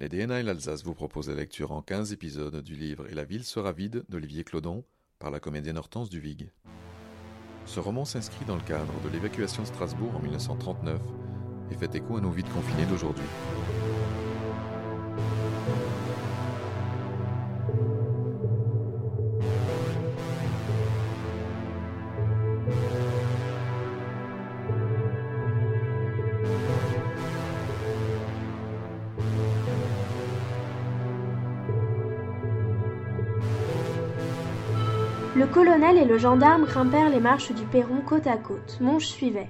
Les DNA et l'Alsace vous proposent la lecture en 15 épisodes du livre Et la ville sera vide d'Olivier Clodon par la comédienne Hortense Duvig. Ce roman s'inscrit dans le cadre de l'évacuation de Strasbourg en 1939 et fait écho à nos vies de confinés d'aujourd'hui. Et le gendarme grimpèrent les marches du perron côte à côte. Monge suivait.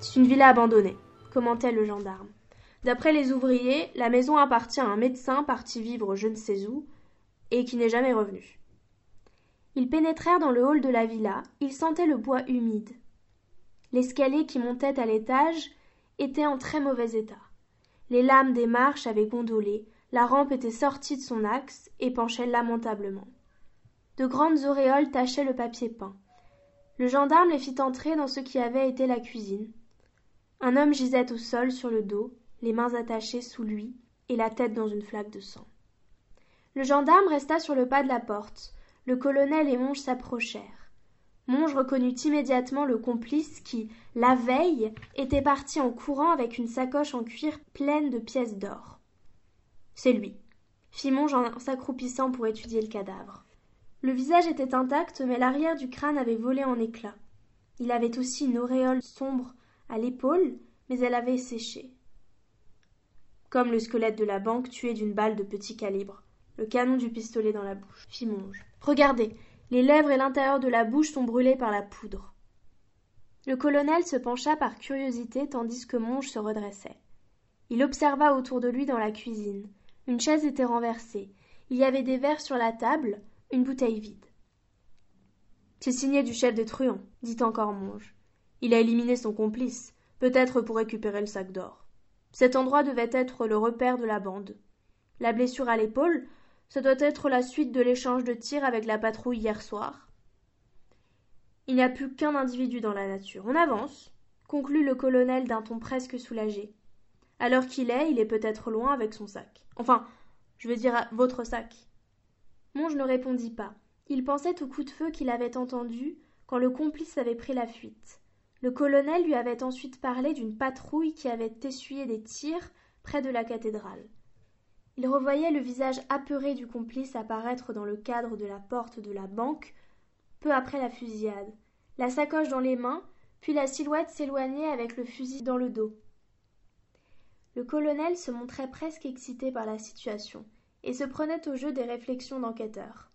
C'est une villa abandonnée, commentait le gendarme. D'après les ouvriers, la maison appartient à un médecin parti vivre je ne sais où et qui n'est jamais revenu. Ils pénétrèrent dans le hall de la villa. Ils sentaient le bois humide. L'escalier qui montait à l'étage était en très mauvais état. Les lames des marches avaient gondolé, la rampe était sortie de son axe et penchait lamentablement. De grandes auréoles tachaient le papier peint. Le gendarme les fit entrer dans ce qui avait été la cuisine. Un homme gisait au sol sur le dos, les mains attachées sous lui et la tête dans une flaque de sang. Le gendarme resta sur le pas de la porte. Le colonel et Monge s'approchèrent. Monge reconnut immédiatement le complice qui, la veille, était parti en courant avec une sacoche en cuir pleine de pièces d'or. C'est lui, fit Monge en s'accroupissant pour étudier le cadavre. Le visage était intact, mais l'arrière du crâne avait volé en éclats. Il avait aussi une auréole sombre à l'épaule, mais elle avait séché. Comme le squelette de la banque tué d'une balle de petit calibre, le canon du pistolet dans la bouche, fit Monge. Regardez, les lèvres et l'intérieur de la bouche sont brûlés par la poudre. Le colonel se pencha par curiosité tandis que Monge se redressait. Il observa autour de lui dans la cuisine. Une chaise était renversée. Il y avait des verres sur la table, une bouteille vide. C'est signé du chef des truands, dit encore Monge. Il a éliminé son complice, peut-être pour récupérer le sac d'or. Cet endroit devait être le repère de la bande. La blessure à l'épaule, ça doit être la suite de l'échange de tirs avec la patrouille hier soir. Il n'y a plus qu'un individu dans la nature. On avance, conclut le colonel d'un ton presque soulagé. À l'heure qu'il est, il est peut-être loin avec son sac. Enfin, je veux dire votre sac. Monge ne répondit pas. Il pensait au coup de feu qu'il avait entendu quand le complice avait pris la fuite. Le colonel lui avait ensuite parlé d'une patrouille qui avait essuyé des tirs près de la cathédrale. Il revoyait le visage apeuré du complice apparaître dans le cadre de la porte de la banque peu après la fusillade, la sacoche dans les mains, puis la silhouette s'éloigner avec le fusil dans le dos. Le colonel se montrait presque excité par la situation et se prenait au jeu des réflexions d'enquêteur.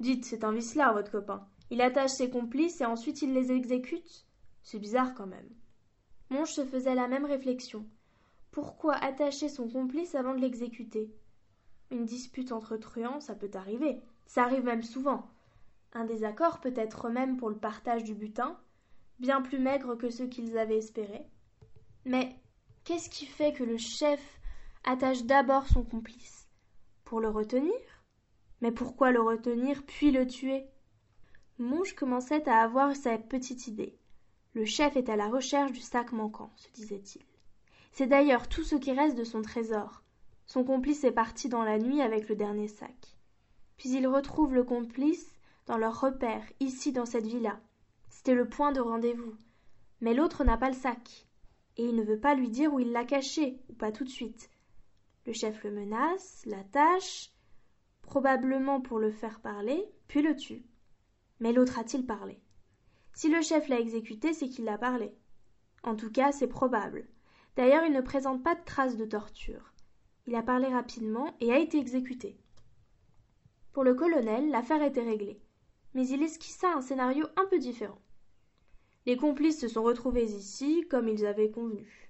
Dites, c'est un vicelard, votre copain. Il attache ses complices et ensuite il les exécute. C'est bizarre quand même. Monge se faisait la même réflexion. Pourquoi attacher son complice avant de l'exécuter? Une dispute entre truands, ça peut arriver. Ça arrive même souvent. Un désaccord peut-être même pour le partage du butin, bien plus maigre que ceux qu'ils avaient espérés. Mais qu'est-ce qui fait que le chef attache d'abord son complice? Pour le retenir? Mais pourquoi le retenir puis le tuer? Monge commençait à avoir sa petite idée. Le chef est à la recherche du sac manquant, se disait-il. C'est d'ailleurs tout ce qui reste de son trésor. Son complice est parti dans la nuit avec le dernier sac. Puis il retrouve le complice dans leur repère, ici dans cette villa. C'était le point de rendez-vous. Mais l'autre n'a pas le sac. Et il ne veut pas lui dire où il l'a caché, ou pas tout de suite. Le chef le menace, l'attache, probablement pour le faire parler, puis le tue. Mais l'autre a-t-il parlé? Si le chef l'a exécuté, c'est qu'il l'a parlé. En tout cas, c'est probable. D'ailleurs, il ne présente pas de traces de torture. Il a parlé rapidement et a été exécuté. Pour le colonel, l'affaire était réglée. Mais il esquissa un scénario un peu différent. Les complices se sont retrouvés ici, comme ils avaient convenu.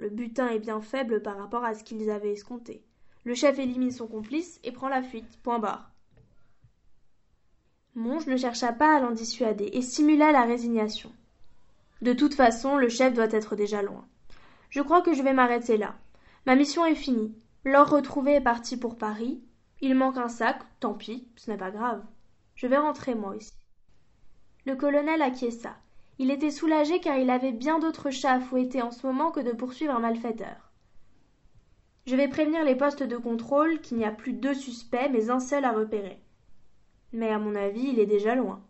Le butin est bien faible par rapport à ce qu'ils avaient escompté. Le chef élimine son complice et prend la fuite. Point barre. Monge ne chercha pas à l'en dissuader et simula la résignation. De toute façon, le chef doit être déjà loin. Je crois que je vais m'arrêter là. Ma mission est finie. L'or retrouvé est parti pour Paris. Il manque un sac, tant pis, ce n'est pas grave. Je vais rentrer moi aussi. Le colonel acquiesça. Il était soulagé car il avait bien d'autres chats à fouetter en ce moment que de poursuivre un malfaiteur. Je vais prévenir les postes de contrôle qu'il n'y a plus deux suspects, mais un seul à repérer. Mais à mon avis, il est déjà loin.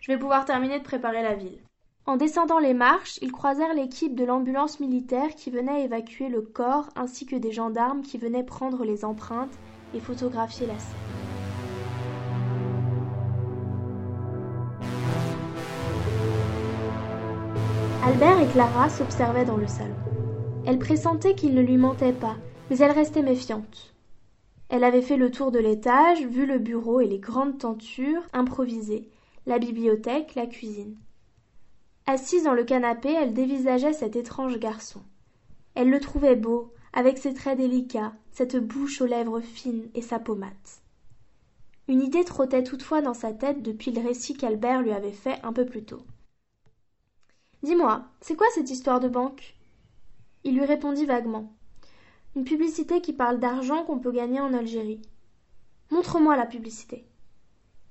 Je vais pouvoir terminer de préparer la ville. En descendant les marches, ils croisèrent l'équipe de l'ambulance militaire qui venait évacuer le corps ainsi que des gendarmes qui venaient prendre les empreintes et photographier la scène. Albert et Clara s'observaient dans le salon. Elle pressentait qu'il ne lui mentait pas, mais elle restait méfiante. Elle avait fait le tour de l'étage, vu le bureau et les grandes tentures improvisées, la bibliothèque, la cuisine. Assise dans le canapé, elle dévisageait cet étrange garçon. Elle le trouvait beau, avec ses traits délicats, cette bouche aux lèvres fines et sa pommade. Une idée trottait toutefois dans sa tête depuis le récit qu'Albert lui avait fait un peu plus tôt. Dis-moi, c'est quoi cette histoire de banque? Il lui répondit vaguement. Une publicité qui parle d'argent qu'on peut gagner en Algérie. Montre-moi la publicité.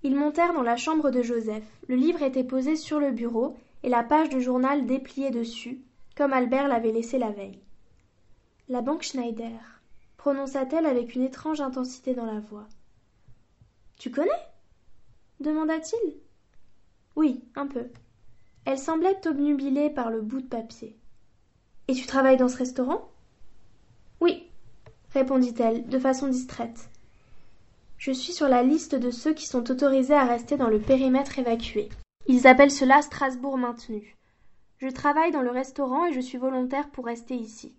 Ils montèrent dans la chambre de Joseph. Le livre était posé sur le bureau et la page de journal dépliée dessus, comme Albert l'avait laissé la veille. La banque Schneider, prononça-t-elle avec une étrange intensité dans la voix. Tu connais? demanda-t-il. Oui, un peu. Elle semblait obnubilée par le bout de papier. Et tu travailles dans ce restaurant? Oui, répondit-elle de façon distraite. Je suis sur la liste de ceux qui sont autorisés à rester dans le périmètre évacué. Ils appellent cela Strasbourg maintenu. Je travaille dans le restaurant et je suis volontaire pour rester ici.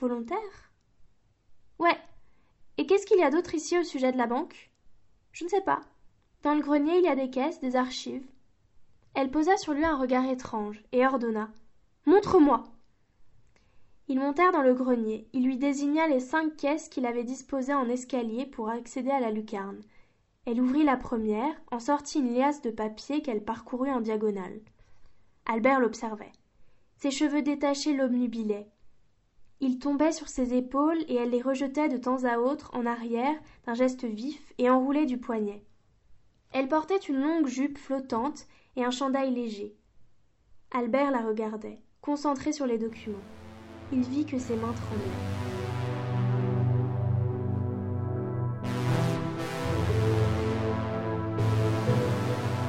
Volontaire? Ouais. Et qu'est-ce qu'il y a d'autre ici au sujet de la banque? Je ne sais pas. Dans le grenier, il y a des caisses, des archives. Elle posa sur lui un regard étrange et ordonna. Montre-moi. Ils montèrent dans le grenier. Il lui désigna les cinq caisses qu'il avait disposées en escalier pour accéder à la lucarne. Elle ouvrit la première, en sortit une liasse de papier qu'elle parcourut en diagonale. Albert l'observait. Ses cheveux détachés l'obnubilaient. Il tombait sur ses épaules et elle les rejetait de temps à autre en arrière d'un geste vif et enroulé du poignet. Elle portait une longue jupe flottante et un chandail léger. Albert la regardait, concentré sur les documents. Il vit que ses mains tremblaient.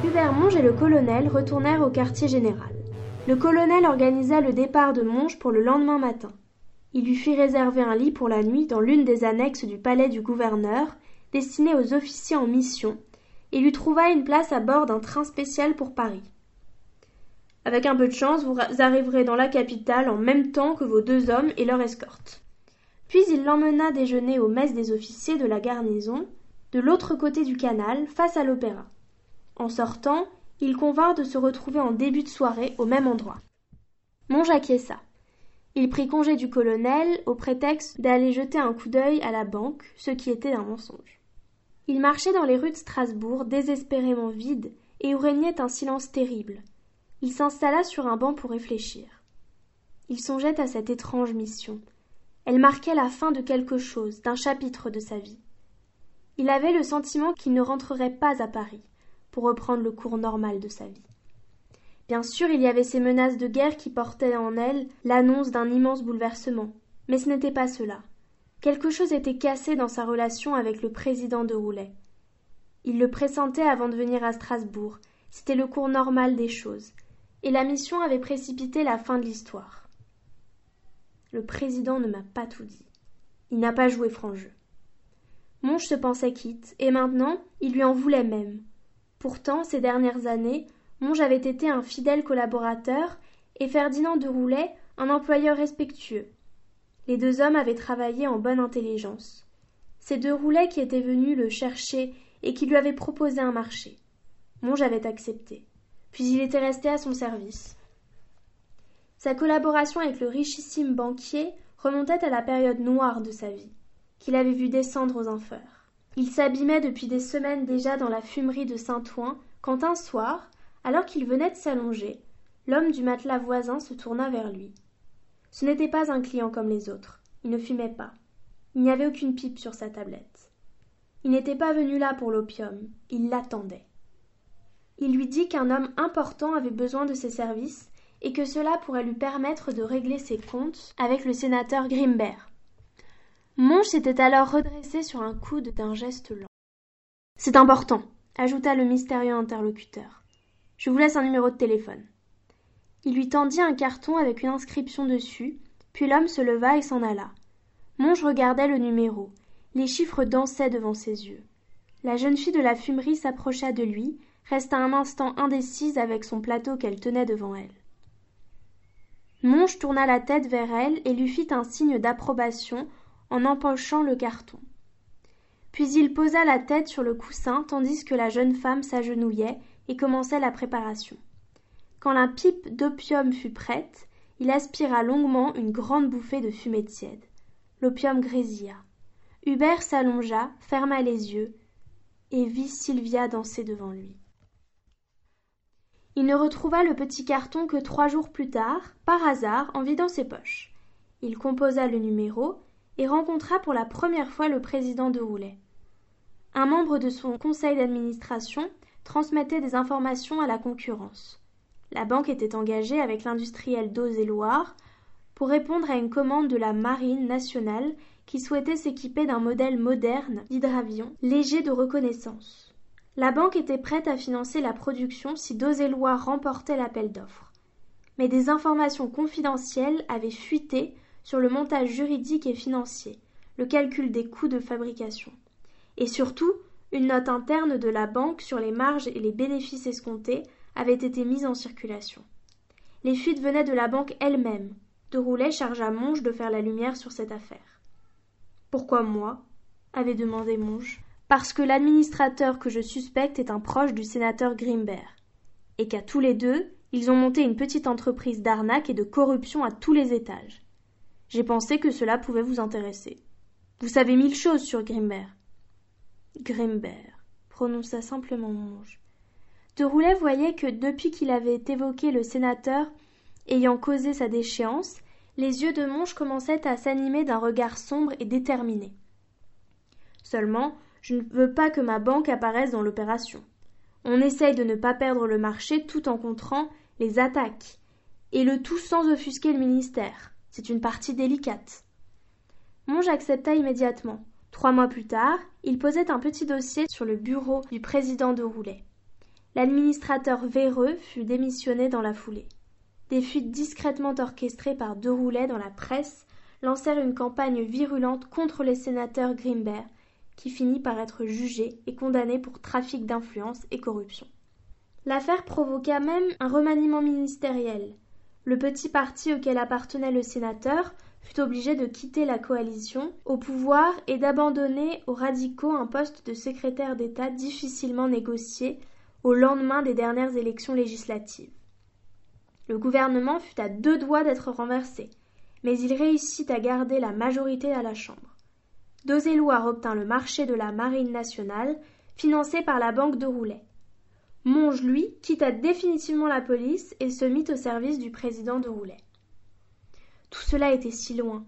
Hubert Monge et le colonel retournèrent au quartier général. Le colonel organisa le départ de Monge pour le lendemain matin. Il lui fit réserver un lit pour la nuit dans l'une des annexes du palais du gouverneur, destiné aux officiers en mission, et lui trouva une place à bord d'un train spécial pour Paris. Avec un peu de chance, vous arriverez dans la capitale en même temps que vos deux hommes et leur escorte. Puis il l'emmena déjeuner aux messes des officiers de la garnison, de l'autre côté du canal, face à l'opéra. En sortant, il convinrent de se retrouver en début de soirée au même endroit. Monge acquiesça. Il prit congé du colonel au prétexte d'aller jeter un coup d'œil à la banque, ce qui était un mensonge. Il marchait dans les rues de Strasbourg, désespérément vides, et où régnait un silence terrible. Il s'installa sur un banc pour réfléchir. Il songeait à cette étrange mission. Elle marquait la fin de quelque chose, d'un chapitre de sa vie. Il avait le sentiment qu'il ne rentrerait pas à Paris, pour reprendre le cours normal de sa vie. Bien sûr, il y avait ces menaces de guerre qui portaient en elle l'annonce d'un immense bouleversement, mais ce n'était pas cela. Quelque chose était cassé dans sa relation avec le président de Roulet. Il le pressentait avant de venir à Strasbourg, c'était le cours normal des choses, et la mission avait précipité la fin de l'histoire. Le président ne m'a pas tout dit. Il n'a pas joué franc jeu. Monge se pensait quitte, et maintenant il lui en voulait même. Pourtant, ces dernières années, Monge avait été un fidèle collaborateur et Ferdinand de Roulet un employeur respectueux. Les deux hommes avaient travaillé en bonne intelligence. C'est de Roulet qui était venu le chercher et qui lui avait proposé un marché. Monge avait accepté. Puis il était resté à son service. Sa collaboration avec le richissime banquier remontait à la période noire de sa vie, qu'il avait vu descendre aux enfers. Il s'abîmait depuis des semaines déjà dans la fumerie de Saint-Ouen, quand un soir, alors qu'il venait de s'allonger, l'homme du matelas voisin se tourna vers lui. Ce n'était pas un client comme les autres. Il ne fumait pas. Il n'y avait aucune pipe sur sa tablette. Il n'était pas venu là pour l'opium. Il l'attendait. Il lui dit qu'un homme important avait besoin de ses services et que cela pourrait lui permettre de régler ses comptes avec le sénateur Grimbert. Monge s'était alors redressé sur un coude d'un geste lent. C'est important, ajouta le mystérieux interlocuteur. Je vous laisse un numéro de téléphone. Il lui tendit un carton avec une inscription dessus, puis l'homme se leva et s'en alla. Monge regardait le numéro. Les chiffres dansaient devant ses yeux. La jeune fille de la fumerie s'approcha de lui, resta un instant indécise avec son plateau qu'elle tenait devant elle. Monge tourna la tête vers elle et lui fit un signe d'approbation en empochant le carton. Puis il posa la tête sur le coussin tandis que la jeune femme s'agenouillait et commençait la préparation. Quand la pipe d'opium fut prête, il aspira longuement une grande bouffée de fumée tiède. L'opium grésilla. Hubert s'allongea, ferma les yeux et vit Sylvia danser devant lui. Il ne retrouva le petit carton que trois jours plus tard, par hasard, en vidant ses poches. Il composa le numéro et rencontra pour la première fois le président de Roulet. Un membre de son conseil d'administration transmettait des informations à la concurrence. La banque était engagée avec l'industriel d'Eaux-et-Loire pour répondre à une commande de la Marine nationale qui souhaitait s'équiper d'un modèle moderne d'hydravion léger de reconnaissance. La banque était prête à financer la production si Dozellois remportait l'appel d'offres. Mais des informations confidentielles avaient fuité sur le montage juridique et financier, le calcul des coûts de fabrication. Et surtout, une note interne de la banque sur les marges et les bénéfices escomptés avait été mise en circulation. Les fuites venaient de la banque elle-même. De Roulet chargea Monge de faire la lumière sur cette affaire. Pourquoi moi? avait demandé Monge parce que l'administrateur que je suspecte est un proche du sénateur Grimbert, et qu'à tous les deux, ils ont monté une petite entreprise d'arnaque et de corruption à tous les étages. J'ai pensé que cela pouvait vous intéresser. Vous savez mille choses sur Grimbert. Grimbert, prononça simplement Monge. De Roulet voyait que depuis qu'il avait évoqué le sénateur ayant causé sa déchéance, les yeux de Monge commençaient à s'animer d'un regard sombre et déterminé. Seulement, je ne veux pas que ma banque apparaisse dans l'opération. On essaye de ne pas perdre le marché tout en contrant les attaques, et le tout sans offusquer le ministère. C'est une partie délicate. Monge accepta immédiatement. Trois mois plus tard, il posait un petit dossier sur le bureau du président de Roulet. L'administrateur véreux fut démissionné dans la foulée. Des fuites discrètement orchestrées par De Roulet dans la presse lancèrent une campagne virulente contre les sénateurs Grimbert qui finit par être jugé et condamné pour trafic d'influence et corruption. L'affaire provoqua même un remaniement ministériel. Le petit parti auquel appartenait le sénateur fut obligé de quitter la coalition au pouvoir et d'abandonner aux radicaux un poste de secrétaire d'État difficilement négocié au lendemain des dernières élections législatives. Le gouvernement fut à deux doigts d'être renversé, mais il réussit à garder la majorité à la Chambre. Dozeloir obtint le marché de la Marine nationale, financé par la Banque de Roulet. Monge, lui, quitta définitivement la police et se mit au service du président de Roulet. Tout cela était si loin.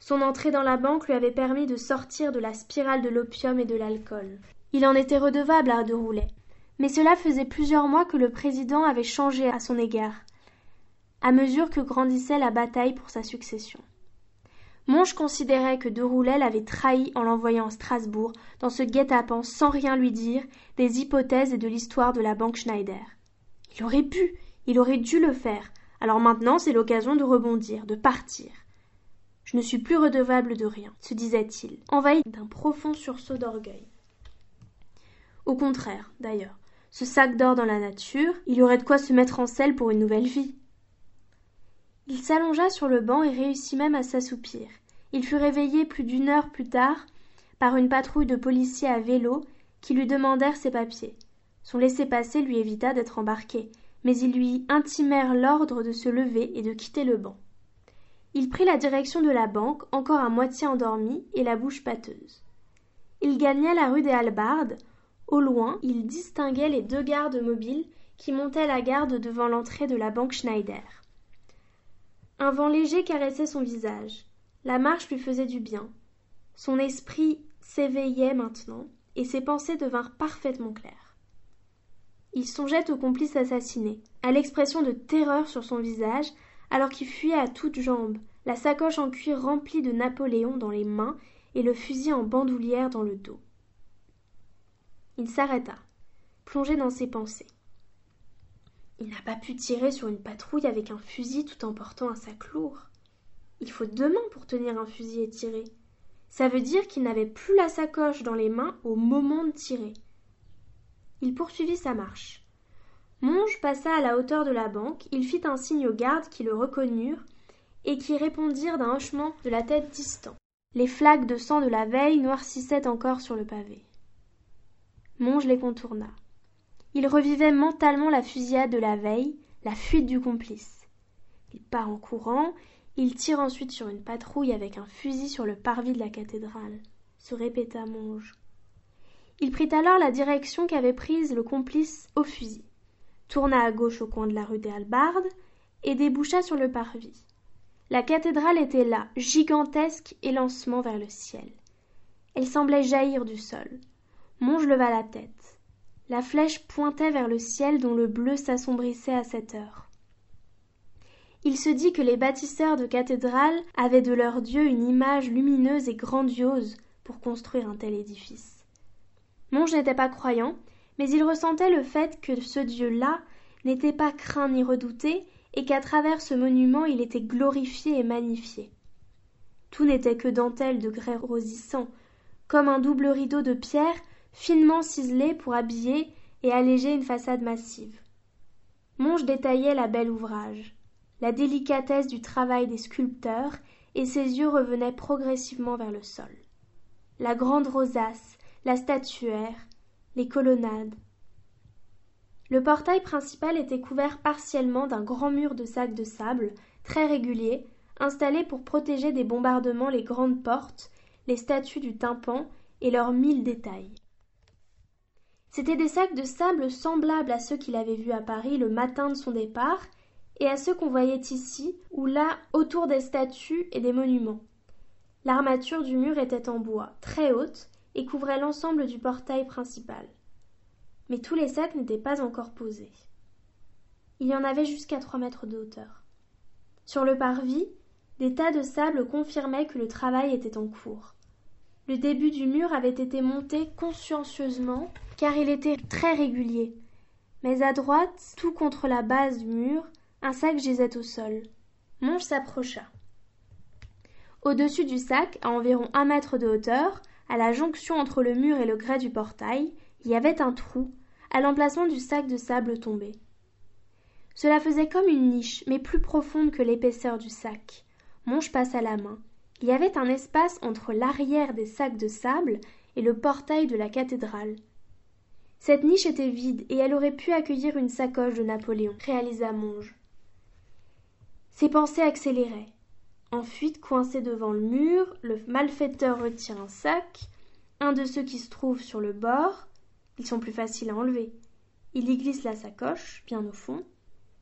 Son entrée dans la banque lui avait permis de sortir de la spirale de l'opium et de l'alcool. Il en était redevable à de Roulet. Mais cela faisait plusieurs mois que le président avait changé à son égard, à mesure que grandissait la bataille pour sa succession. Monge considérait que De Roulet l'avait trahi en l'envoyant à Strasbourg, dans ce guet-apens sans rien lui dire des hypothèses et de l'histoire de la banque Schneider. Il aurait pu, il aurait dû le faire. Alors maintenant, c'est l'occasion de rebondir, de partir. Je ne suis plus redevable de rien, se disait-il, envahi d'un profond sursaut d'orgueil. Au contraire, d'ailleurs, ce sac d'or dans la nature, il aurait de quoi se mettre en selle pour une nouvelle vie. Il s'allongea sur le banc et réussit même à s'assoupir. Il fut réveillé plus d'une heure plus tard par une patrouille de policiers à vélo qui lui demandèrent ses papiers. Son laissez-passer lui évita d'être embarqué, mais ils lui intimèrent l'ordre de se lever et de quitter le banc. Il prit la direction de la banque, encore à moitié endormi et la bouche pâteuse. Il gagna la rue des Hallebardes. Au loin, il distinguait les deux gardes mobiles qui montaient la garde devant l'entrée de la banque Schneider. Un vent léger caressait son visage. La marche lui faisait du bien. Son esprit s'éveillait maintenant, et ses pensées devinrent parfaitement claires. Il songeait au complice assassiné, à l'expression de terreur sur son visage, alors qu'il fuyait à toutes jambes, la sacoche en cuir remplie de Napoléon dans les mains et le fusil en bandoulière dans le dos. Il s'arrêta, plongé dans ses pensées. Il n'a pas pu tirer sur une patrouille avec un fusil tout en portant un sac lourd. Il faut deux mains pour tenir un fusil et tirer. Ça veut dire qu'il n'avait plus la sacoche dans les mains au moment de tirer. Il poursuivit sa marche. Monge passa à la hauteur de la banque, il fit un signe aux gardes qui le reconnurent et qui répondirent d'un hochement de la tête distant. Les flaques de sang de la veille noircissaient encore sur le pavé. Monge les contourna. Il revivait mentalement la fusillade de la veille, la fuite du complice. Il part en courant, il tire ensuite sur une patrouille avec un fusil sur le parvis de la cathédrale, se répéta Monge. Il prit alors la direction qu'avait prise le complice au fusil tourna à gauche au coin de la rue des Halbardes et déboucha sur le parvis. La cathédrale était là, gigantesque, et lancement vers le ciel. Elle semblait jaillir du sol. Monge leva la tête. La flèche pointait vers le ciel dont le bleu s'assombrissait à cette heure. Il se dit que les bâtisseurs de cathédrales avaient de leur Dieu une image lumineuse et grandiose pour construire un tel édifice. Monge n'était pas croyant, mais il ressentait le fait que ce Dieu-là n'était pas craint ni redouté, et qu'à travers ce monument il était glorifié et magnifié. Tout n'était que dentelle de grès rosissant, comme un double rideau de pierre finement ciselé pour habiller et alléger une façade massive. Monge détaillait la belle ouvrage, la délicatesse du travail des sculpteurs, et ses yeux revenaient progressivement vers le sol. La grande rosace, la statuaire, les colonnades. Le portail principal était couvert partiellement d'un grand mur de sacs de sable, très régulier, installé pour protéger des bombardements les grandes portes, les statues du tympan et leurs mille détails. C'étaient des sacs de sable semblables à ceux qu'il avait vus à Paris le matin de son départ, et à ceux qu'on voyait ici ou là autour des statues et des monuments. L'armature du mur était en bois, très haute, et couvrait l'ensemble du portail principal. Mais tous les sacs n'étaient pas encore posés. Il y en avait jusqu'à trois mètres de hauteur. Sur le parvis, des tas de sable confirmaient que le travail était en cours. Le début du mur avait été monté consciencieusement, car il était très régulier. Mais à droite, tout contre la base du mur, un sac gisait au sol. Monge s'approcha. Au-dessus du sac, à environ un mètre de hauteur, à la jonction entre le mur et le grès du portail, il y avait un trou, à l'emplacement du sac de sable tombé. Cela faisait comme une niche, mais plus profonde que l'épaisseur du sac. Monge passa la main. Il y avait un espace entre l'arrière des sacs de sable et le portail de la cathédrale. Cette niche était vide et elle aurait pu accueillir une sacoche de Napoléon, réalisa Monge. Ses pensées accéléraient. En fuite, coincé devant le mur, le malfaiteur retire un sac, un de ceux qui se trouvent sur le bord. Ils sont plus faciles à enlever. Il y glisse la sacoche, bien au fond,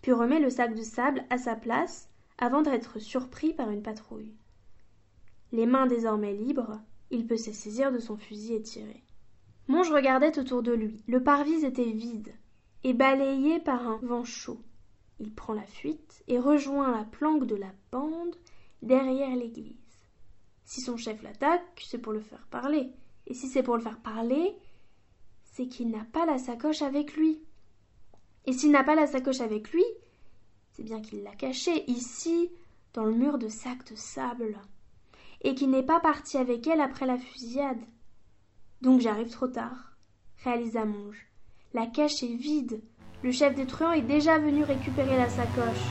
puis remet le sac de sable à sa place avant d'être surpris par une patrouille. Les mains désormais libres, il peut se saisir de son fusil et tirer. Monge regardait autour de lui. Le parvis était vide et balayé par un vent chaud. Il prend la fuite et rejoint la planque de la bande derrière l'église. Si son chef l'attaque, c'est pour le faire parler. Et si c'est pour le faire parler, c'est qu'il n'a pas la sacoche avec lui. Et s'il n'a pas la sacoche avec lui, c'est bien qu'il l'a cachée ici, dans le mur de sacs de sable, et qu'il n'est pas parti avec elle après la fusillade. Donc j'arrive trop tard, réalisa Monge. La cache est vide. Le chef des truands est déjà venu récupérer la sacoche.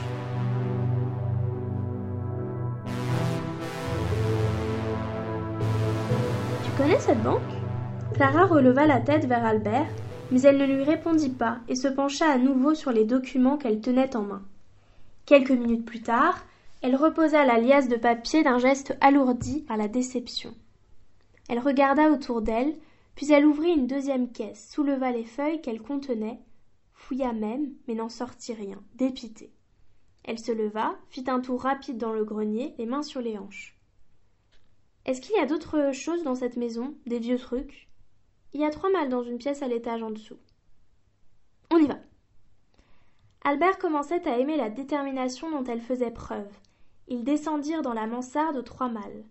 connais cette banque? Clara releva la tête vers Albert, mais elle ne lui répondit pas et se pencha à nouveau sur les documents qu'elle tenait en main. Quelques minutes plus tard, elle reposa la liasse de papier d'un geste alourdi par la déception. Elle regarda autour d'elle, puis elle ouvrit une deuxième caisse, souleva les feuilles qu'elle contenait, fouilla même, mais n'en sortit rien, dépitée. Elle se leva, fit un tour rapide dans le grenier, les mains sur les hanches. Est-ce qu'il y a d'autres choses dans cette maison Des vieux trucs Il y a trois mâles dans une pièce à l'étage en dessous. On y va. Albert commençait à aimer la détermination dont elle faisait preuve. Ils descendirent dans la mansarde trois mâles.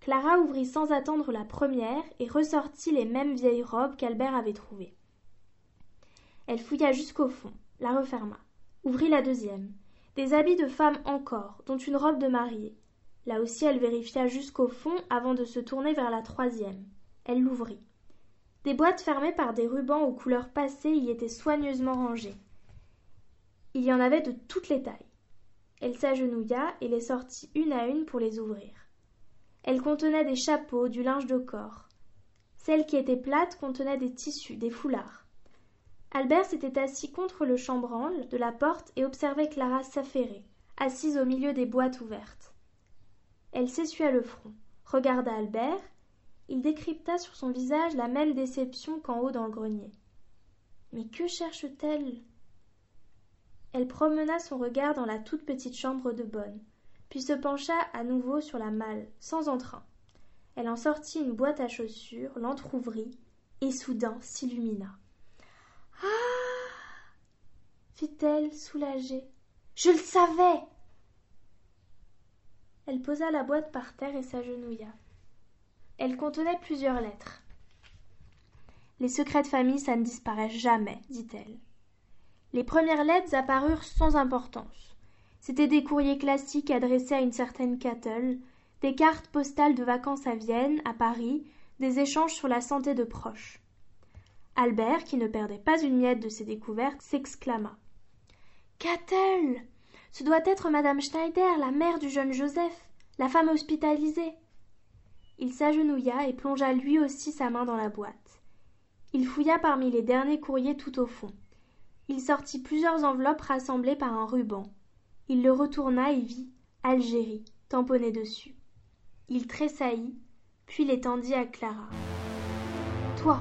Clara ouvrit sans attendre la première et ressortit les mêmes vieilles robes qu'Albert avait trouvées. Elle fouilla jusqu'au fond, la referma, ouvrit la deuxième. Des habits de femme encore, dont une robe de mariée. Là aussi elle vérifia jusqu'au fond avant de se tourner vers la troisième. Elle l'ouvrit. Des boîtes fermées par des rubans aux couleurs passées y étaient soigneusement rangées. Il y en avait de toutes les tailles. Elle s'agenouilla et les sortit une à une pour les ouvrir. Elles contenaient des chapeaux, du linge de corps. Celles qui étaient plates contenaient des tissus, des foulards. Albert s'était assis contre le chambranle de la porte et observait Clara s'affairer, assise au milieu des boîtes ouvertes. Elle s'essuya le front, regarda Albert. Il décrypta sur son visage la même déception qu'en haut dans le grenier. Mais que cherche-t-elle? Elle promena son regard dans la toute petite chambre de bonne puis se pencha à nouveau sur la malle, sans entrain. Elle en sortit une boîte à chaussures, l'entr'ouvrit, et soudain s'illumina. Ah fit-elle, soulagée. Je le savais Elle posa la boîte par terre et s'agenouilla. Elle contenait plusieurs lettres. Les secrets de famille, ça ne disparaît jamais, dit-elle. Les premières lettres apparurent sans importance. C'étaient des courriers classiques adressés à une certaine Cattle, des cartes postales de vacances à Vienne, à Paris, des échanges sur la santé de proches. Albert, qui ne perdait pas une miette de ses découvertes, s'exclama. Cattle Ce doit être madame Schneider, la mère du jeune Joseph, la femme hospitalisée. Il s'agenouilla et plongea lui aussi sa main dans la boîte. Il fouilla parmi les derniers courriers tout au fond. Il sortit plusieurs enveloppes rassemblées par un ruban. Il le retourna et vit Algérie tamponné dessus. Il tressaillit, puis l'étendit à Clara. Toi.